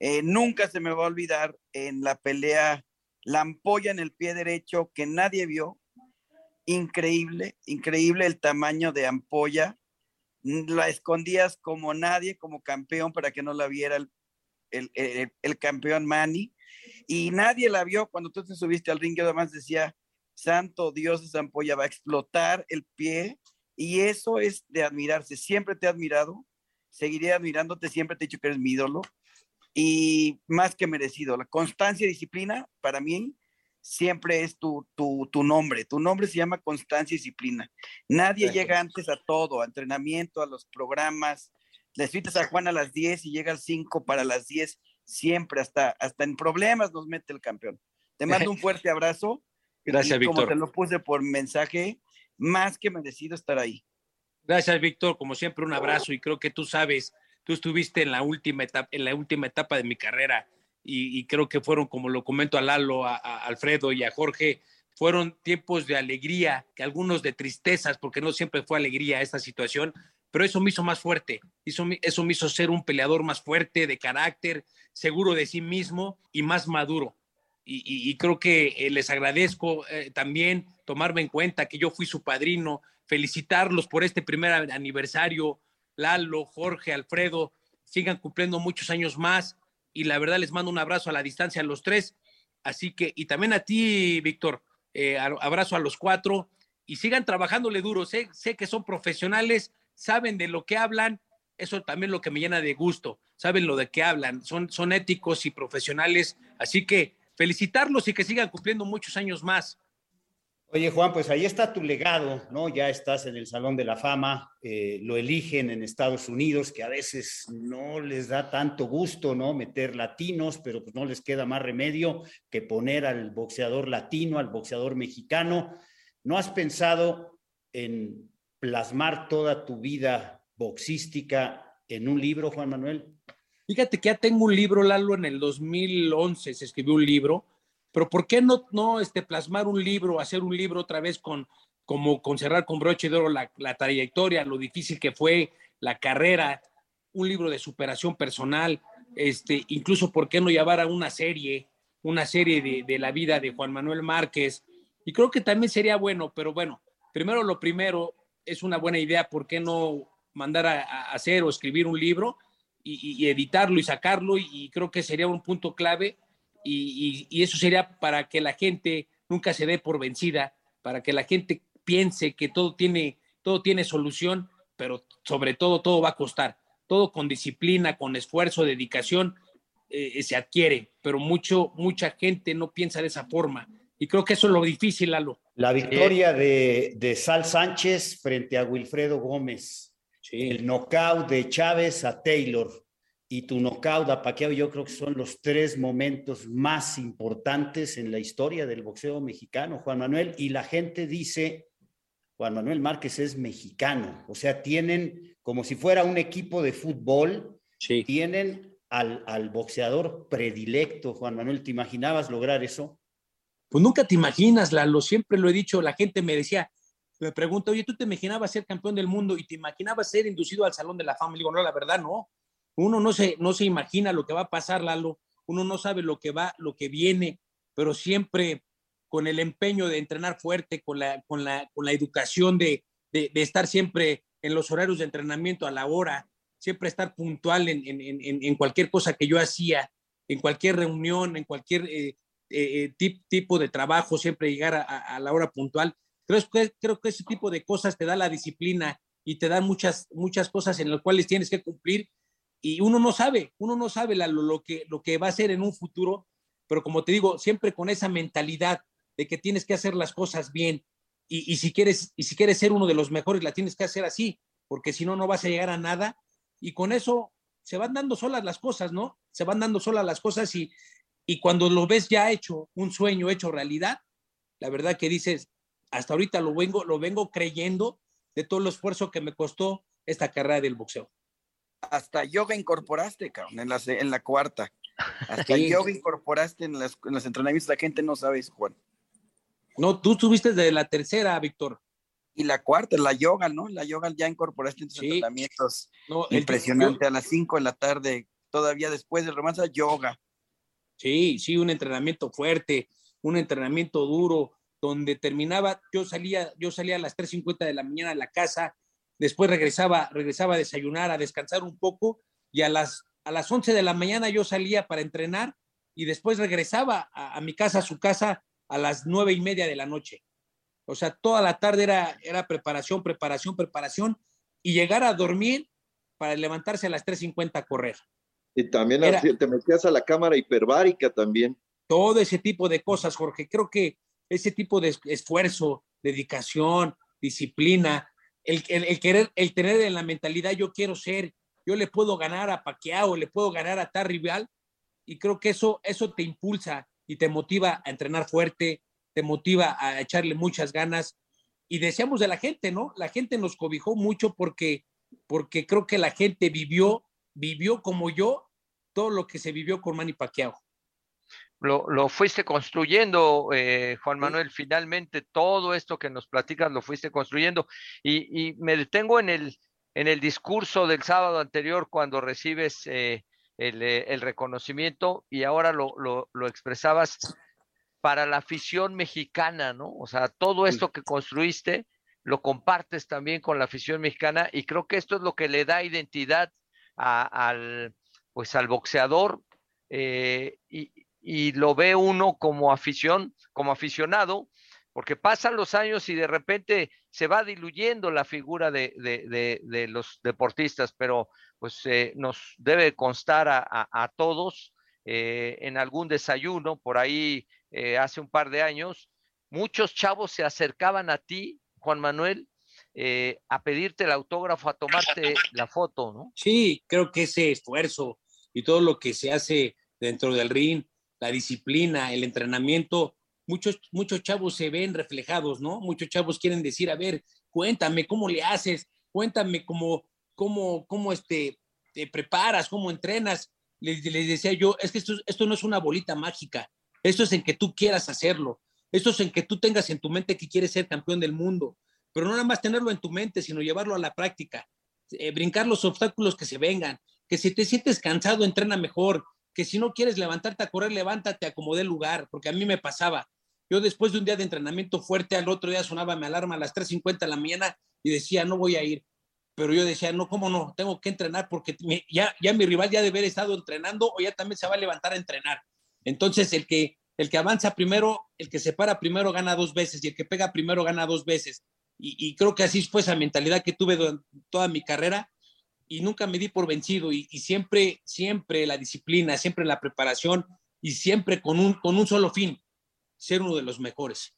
Eh, nunca se me va a olvidar en la pelea la ampolla en el pie derecho que nadie vio. Increíble, increíble el tamaño de ampolla. La escondías como nadie, como campeón, para que no la viera el, el, campeón Manny. Y nadie la vio cuando tú te subiste al ring. Yo además decía, santo Dios, esa ampolla va a explotar el pie. Y eso es de admirarse. Siempre te he admirado. Seguiré admirándote. Siempre te he dicho que eres mi ídolo y más que merecido. La constancia y disciplina, para mí, siempre es tu, tu, tu nombre. Tu nombre se llama constancia y disciplina. Nadie llega antes a todo, a entrenamiento, a los programas. Le citas a Juan a las 10 y llega al 5 para las 10, siempre, hasta, hasta en problemas nos mete el campeón. Te mando un fuerte abrazo. Gracias, Víctor. Como te lo puse por mensaje, más que merecido estar ahí. Gracias, Víctor. Como siempre, un abrazo y creo que tú sabes tú estuviste en la última etapa, en la última etapa de mi carrera y, creo que fueron, como lo comento a Lalo, a, Alfredo y a Jorge, fueron tiempos de alegría, que algunos de tristezas, porque no siempre fue alegría esta situación, pero eso me hizo más fuerte, eso, eso me hizo ser un peleador más fuerte, de carácter, seguro de sí mismo y más maduro. Y, creo que eh, les agradezco eh, también tomarme en cuenta que yo fui su padrino, felicitarlos por este primer aniversario, Lalo, Jorge, Alfredo, sigan cumpliendo muchos años más y la verdad les mando un abrazo a la distancia a los tres. Así que, y también a ti, Víctor, eh, abrazo a los cuatro y sigan trabajándole duro. Sé, sé que son profesionales, saben de lo que hablan, eso también lo que me llena de gusto, saben lo de qué hablan, son, son éticos y profesionales. Así que felicitarlos y que sigan cumpliendo muchos años más. Oye, Juan, pues ahí está tu legado, ¿no? Ya estás en el Salón de la Fama, eh, lo eligen en Estados Unidos, que a veces no les da tanto gusto, ¿no? Meter latinos, pero pues no les queda más remedio que poner al boxeador latino, al boxeador mexicano. ¿No has pensado en plasmar toda tu vida boxística en un libro, Juan Manuel? Fíjate que ya tengo un libro, Lalo, en el 2011 se escribió un libro pero ¿por qué no, no este, plasmar un libro, hacer un libro otra vez con, como con cerrar con broche de oro la, trayectoria, lo difícil que fue la carrera, un libro de superación personal, este, incluso por qué no llevar a una serie, una serie de, de, la vida de Juan Manuel Márquez. Y creo que también sería bueno, pero bueno, primero lo primero es una buena idea, ¿por qué no mandar a, hacer o escribir un libro y, editarlo y sacarlo? y creo que sería un punto clave y, eso sería para que la gente nunca se dé por vencida, para que la gente piense que todo tiene, todo tiene solución, pero sobre todo todo va a costar. Todo con disciplina, con esfuerzo, dedicación, eh, se adquiere, pero mucho, mucha gente no piensa de esa forma. Y creo que eso es lo difícil, Lalo. La victoria de, de Sal Sánchez frente a Wilfredo Gómez. El knockout de Chávez a Taylor y tu knockout a Pacquiao, yo creo que son los tres momentos más importantes en la historia del boxeo mexicano, Juan Manuel. Y la gente dice, Juan Manuel Márquez es mexicano, o sea, tienen como si fuera un equipo de fútbol, tienen al, al boxeador predilecto, Juan Manuel. ¿Te imaginabas lograr eso? Pues nunca te imaginas, Lalo, siempre lo he dicho, la gente me decía, me pregunta, oye, ¿tú te imaginabas ser campeón del mundo y te imaginabas ser inducido al Salón de la Fama? Le digo, no, la verdad no uno no se, no se imagina lo que va a pasar, Lalo, uno no sabe lo que va, lo que viene, pero siempre con el empeño de entrenar fuerte, con la, con la, con la educación de, de, estar siempre en los horarios de entrenamiento a la hora, siempre estar puntual en, en, en, en cualquier cosa que yo hacía, en cualquier reunión, en cualquier eh, eh, tip, tipo de trabajo, siempre llegar a, a, la hora puntual. Creo que, creo que ese tipo de cosas te da la disciplina y te dan muchas, muchas cosas en las cuales tienes que cumplir y uno no sabe, uno no sabe lo, que, va a ser en un futuro, pero como te digo, siempre con esa mentalidad de que tienes que hacer las cosas bien y, si, quieres, y si quieres ser uno de los mejores, la tienes que hacer así, porque si no, no vas a llegar a nada y con eso se van dando solas las cosas, ¿no? Se van dando solas las cosas y, Y cuando lo ves ya hecho, un sueño hecho realidad, la verdad que dices, hasta ahorita lo vengo, lo vengo creyendo de todo el esfuerzo que me costó esta carrera del boxeo. Hasta yoga incorporaste, cabrón, en la, en la cuarta. Hasta yoga incorporaste en, en los entrenamientos. La gente no sabe eso, Juan. No, tú estuviste de la tercera, Víctor. Y la cuarta, la yoga, ¿no? La yoga ya incorporaste en tus entrenamientos. Impresionante, a las 5 de la tarde, todavía después del romance, yoga. Sí, sí, un entrenamiento fuerte, un entrenamiento duro, donde terminaba, yo salía, yo salía a las 3.50 de la mañana a la casa, después regresaba, regresaba a desayunar, a descansar un poco, y a las, a las 11 de la mañana yo salía para entrenar, y después regresaba a, a mi casa, a su casa, a las nueve y media de la noche. O sea, toda la tarde era, era preparación, preparación, preparación, y llegar a dormir para levantarse a las 3.50 a correr. Y también te metías a la cámara hiperbárica también. Todo ese tipo de cosas, Jorge. Creo que ese tipo de esfuerzo, dedicación, disciplina, el, el, querer, el tener en la mentalidad, yo quiero ser, yo le puedo ganar a Paquiao, le puedo ganar a Tar Rival, y creo que eso, eso te impulsa y te motiva a entrenar fuerte, te motiva a echarle muchas ganas. Y deseamos de la gente, ¿no? La gente nos cobijó mucho porque, porque creo que la gente vivió, vivió como yo todo lo que se vivió con Manny Pacquiao. Lo, fuiste construyendo, eh, Juan Manuel, finalmente todo esto que nos platicas lo fuiste construyendo. Y, me detengo en el, en el discurso del sábado anterior cuando recibes eh, eh, el, reconocimiento y ahora lo, lo, expresabas para la afición mexicana, ¿no? O sea, todo esto que construiste lo compartes también con la afición mexicana y creo que esto es lo que le da identidad al, pues al boxeador eh, y, y, lo ve uno como afición, como aficionado, porque pasan los años y de repente se va diluyendo la figura de, de, de, los deportistas, pero pues eh, nos debe constar a, a, todos eh, en algún desayuno, por ahí hace un par de años, muchos chavos se acercaban a ti, Juan Manuel, a pedirte el autógrafo, a tomarte la foto, ¿no? Sí, creo que ese esfuerzo y todo lo que se hace dentro del ring, la disciplina, el entrenamiento, muchos, muchos chavos se ven reflejados, ¿no? Muchos chavos quieren decir, a ver, cuéntame cómo le haces, cuéntame cómo, cómo, cómo este, te preparas, cómo entrenas. Les, decía yo, es que esto, esto no es una bolita mágica, esto es en que tú quieras hacerlo, esto es en que tú tengas en tu mente que quieres ser campeón del mundo, pero no nada más tenerlo en tu mente, sino llevarlo a la práctica, eh, brincar los obstáculos que se vengan, que si te sientes cansado, entrena mejor, que si no quieres levantarte a correr, levántate, acomode el lugar, porque a mí me pasaba. Yo después de un día de entrenamiento fuerte, al otro día sonaba mi alarma a las 3.50 de la mañana y decía, no voy a ir. Pero yo decía, no, ¿cómo no? Tengo que entrenar porque ya, ya mi rival ya debe haber estado entrenando o ya también se va a levantar a entrenar. Entonces, el que, el que avanza primero, el que se para primero gana dos veces y el que pega primero gana dos veces. Y, creo que así fue esa mentalidad que tuve toda mi carrera y nunca me di por vencido y, siempre, siempre la disciplina, siempre la preparación y siempre con un, con un solo fin, ser uno de los mejores.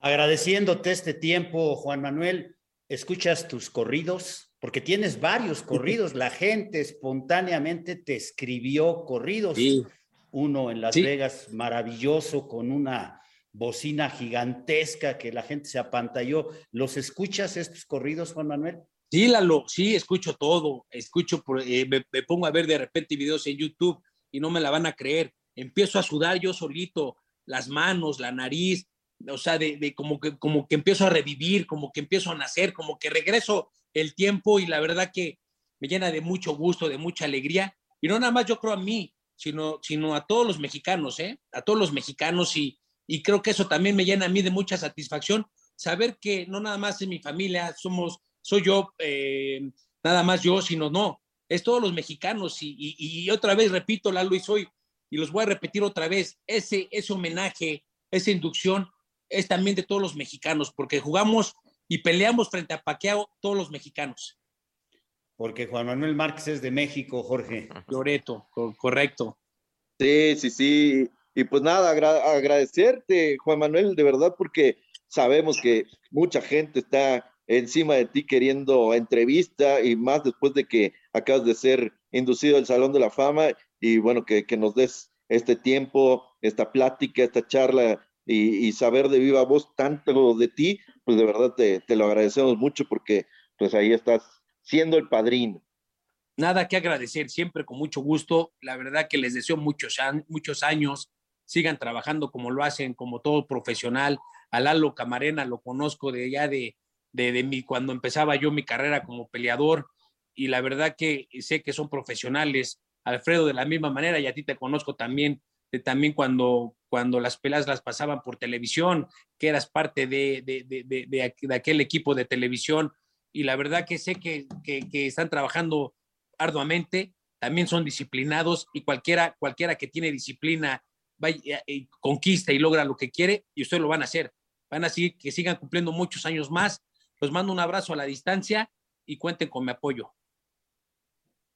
Agradeciéndote este tiempo, Juan Manuel, escuchas tus corridos, porque tienes varios corridos, la gente espontáneamente te escribió corridos. Uno en Las Vegas, maravilloso, con una bocina gigantesca que la gente se apantalló. ¿Los escuchas estos corridos, Juan Manuel? Sí, Lalo, sí, escucho todo, escucho, eh, me, pongo a ver de repente videos en YouTube y no me la van a creer. Empiezo a sudar yo solito, las manos, la nariz, o sea, de, como, que, como que empiezo a revivir, como que empiezo a nacer, como que regreso el tiempo y la verdad que me llena de mucho gusto, de mucha alegría. Y no nada más yo creo a mí, sino, sino a todos los mexicanos, ¿eh? A todos los mexicanos y, y creo que eso también me llena a mí de mucha satisfacción, saber que no nada más en mi familia somos soy yo, eh, nada más yo, sino no, es todos los mexicanos y, otra vez repito, Lalo y soy, y los voy a repetir otra vez, ese, ese homenaje, esa inducción es también de todos los mexicanos, porque jugamos y peleamos frente a Paqueado todos los mexicanos. Porque Juan Manuel Márquez es de México, Jorge. Loreto, correcto. Sí, sí, sí. Y pues nada, agradecerte, Juan Manuel, de verdad, porque sabemos que mucha gente está encima de ti queriendo entrevista y más después de que acabas de ser inducido al Salón de la Fama y bueno, que, nos des este tiempo, esta plática, esta charla y, saber de viva voz tanto de ti, pues de verdad te, te lo agradecemos mucho porque pues ahí estás siendo el padrino. Nada que agradecer, siempre con mucho gusto. La verdad que les deseo muchos, muchos años, sigan trabajando como lo hacen, como todo profesional. A Lalo Camarena lo conozco de ya de, de, de mi, cuando empezaba yo mi carrera como peleador y la verdad que sé que son profesionales. Alfredo de la misma manera y a ti te conozco también, de, también cuando, cuando las pelas las pasaban por televisión, que eras parte de, de, de, aquel equipo de televisión y la verdad que sé que, que, están trabajando arduamente, también son disciplinados y cualquiera, cualquiera que tiene disciplina vaya, y conquista y logra lo que quiere y ustedes lo van a hacer. Van a seguir, que sigan cumpliendo muchos años más. Los mando un abrazo a la distancia y cuenten con mi apoyo.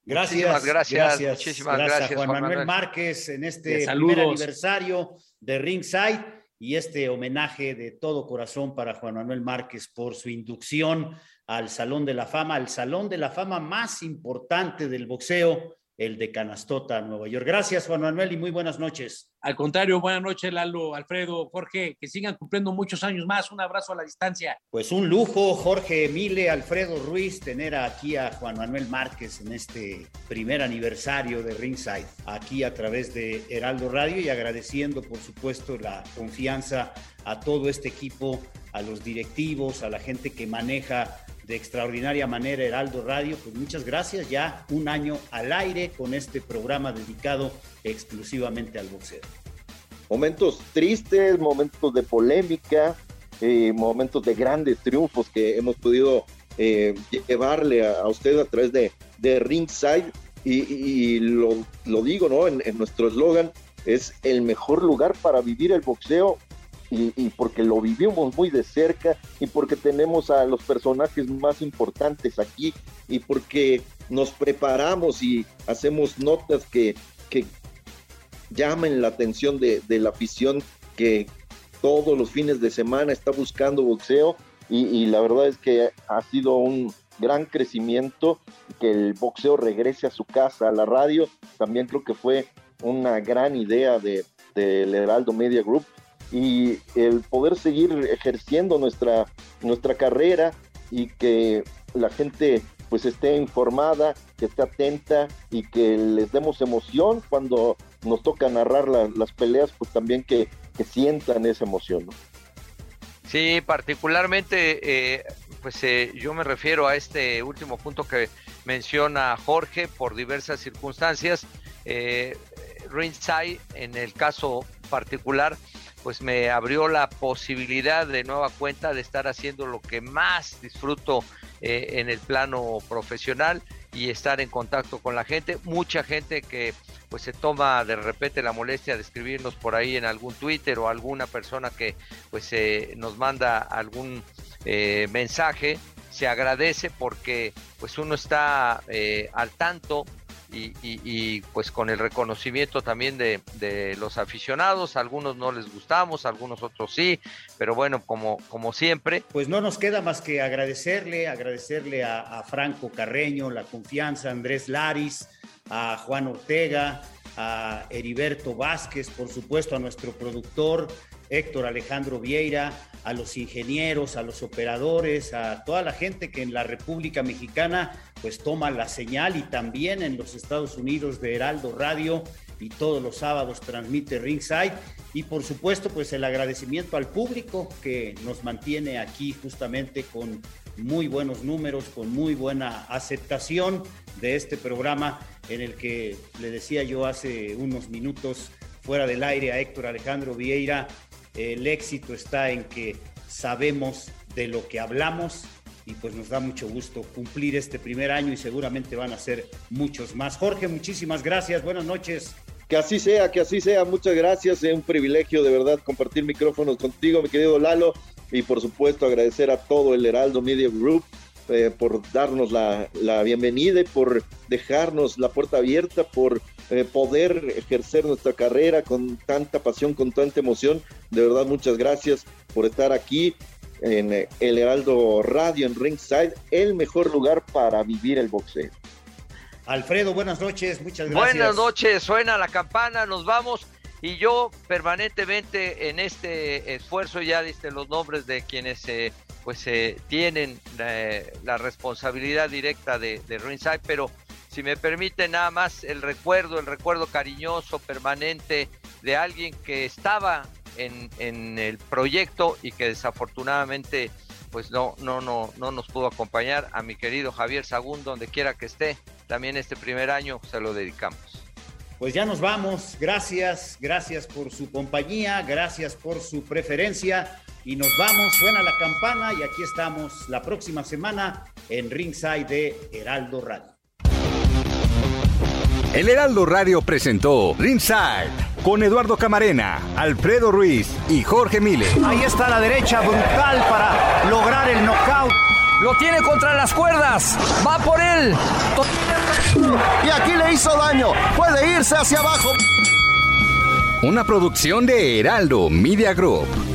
Gracias, muchísimas gracias, muchísimas gracias, Juan, Manuel, Márquez en este primer aniversario de Ringside y este homenaje de todo corazón para Juan Manuel Márquez por su inducción al Salón de la Fama, al Salón de la Fama más importante del boxeo el de Canastota, Nueva York. Gracias, Juan Manuel, y muy buenas noches. Al contrario, buenas noches, Lalo, Alfredo, Jorge, que sigan cumpliendo muchos años más. Un abrazo a la distancia. Pues un lujo, Jorge Emile, Alfredo Ruiz, tener aquí a Juan Manuel Márquez en este primer aniversario de Ringside, aquí a través de Heraldo Radio y agradeciendo, por supuesto, la confianza a todo este equipo, a los directivos, a la gente que maneja de extraordinaria manera Heraldo Radio. Pues muchas gracias, ya un año al aire con este programa dedicado exclusivamente al boxeo. Momentos tristes, momentos de polémica, eh, momentos de grandes triunfos que hemos podido eh, llevarle a, usted a través de, de Ringside. Y, lo, digo, ¿no? En, en nuestro eslogan es el mejor lugar para vivir el boxeo y, porque lo vivimos muy de cerca y porque tenemos a los personajes más importantes aquí y porque nos preparamos y hacemos notas que, que llamen la atención de, la afición que todos los fines de semana está buscando boxeo y, y, la verdad es que ha sido un gran crecimiento que el boxeo regrese a su casa, a la radio, también creo que fue una gran idea de del Heraldo Media Group y el poder seguir ejerciendo nuestra, nuestra carrera y que la gente pues esté informada, que esté atenta y que les demos emoción cuando nos toca narrar las peleas, pues también que, sientan esa emoción. Sí, particularmente, eh, pues eh, yo me refiero a este último punto que menciona Jorge por diversas circunstancias. Eh, en el caso particular, pues me abrió la posibilidad de nueva cuenta de estar haciendo lo que más disfruto eh, en el plano profesional y estar en contacto con la gente. Mucha gente que pues se toma de repente la molestia de escribirnos por ahí en algún Twitter o alguna persona que pues eh, nos manda algún eh, mensaje se agradece porque pues uno está al tanto y, pues con el reconocimiento también de, los aficionados, algunos no les gustamos, algunos otros sí, pero bueno, como, como siempre. Pues no nos queda más que agradecerle, agradecerle a, Franco Carreño, la confianza, a Andrés Laris, a Juan Ortega, a Heriberto Vázquez, por supuesto a nuestro productor Héctor Alejandro Vieira, a los ingenieros, a los operadores, a toda la gente que en la República Mexicana pues toma la señal y también en los Estados Unidos de Heraldo Radio y todos los sábados transmite Ringside. Y por supuesto pues el agradecimiento al público que nos mantiene aquí justamente con muy buenos números, con muy buena aceptación de este programa en el que le decía yo hace unos minutos fuera del aire a Héctor Alejandro Vieira el éxito está en que sabemos de lo que hablamos y pues nos da mucho gusto cumplir este primer año y seguramente van a ser muchos más. Jorge, muchísimas gracias, buenas noches. Que así sea, que así sea, muchas gracias, es un privilegio de verdad compartir micrófonos contigo, mi querido Lalo, y por supuesto agradecer a todo el Heraldo Media Group eh, por darnos la, la, bienvenida y por dejarnos la puerta abierta, por eh, poder ejercer nuestra carrera con tanta pasión, con tanta emoción. De verdad, muchas gracias por estar aquí en eh, el Heraldo Radio en Ringside, el mejor lugar para vivir el boxeo. Alfredo, buenas noches, muchas gracias. Buenas noches, suena la campana, nos vamos. Y yo permanentemente en este esfuerzo, ya diste los nombres de quienes eh, pues eh, tienen eh, la responsabilidad directa de, de Ringside, pero si me permite nada más el recuerdo, el recuerdo cariñoso, permanente de alguien que estaba en, el proyecto y que desafortunadamente pues no, no, no, no nos pudo acompañar a mi querido Javier Sagún, donde quiera que esté, también este primer año se lo dedicamos. Pues ya nos vamos, gracias, gracias por su compañía, gracias por su preferencia y nos vamos, suena la campana y aquí estamos la próxima semana en Ringside de Heraldo Radio. El Heraldo Radio presentó Ringside con Eduardo Camarena, Alfredo Ruiz y Jorge Mile. Ahí está la derecha brutal para lograr el knockout. Lo tiene contra las cuerdas. Va por él. Y aquí le hizo daño. Puede irse hacia abajo. Una producción de Heraldo Media Group.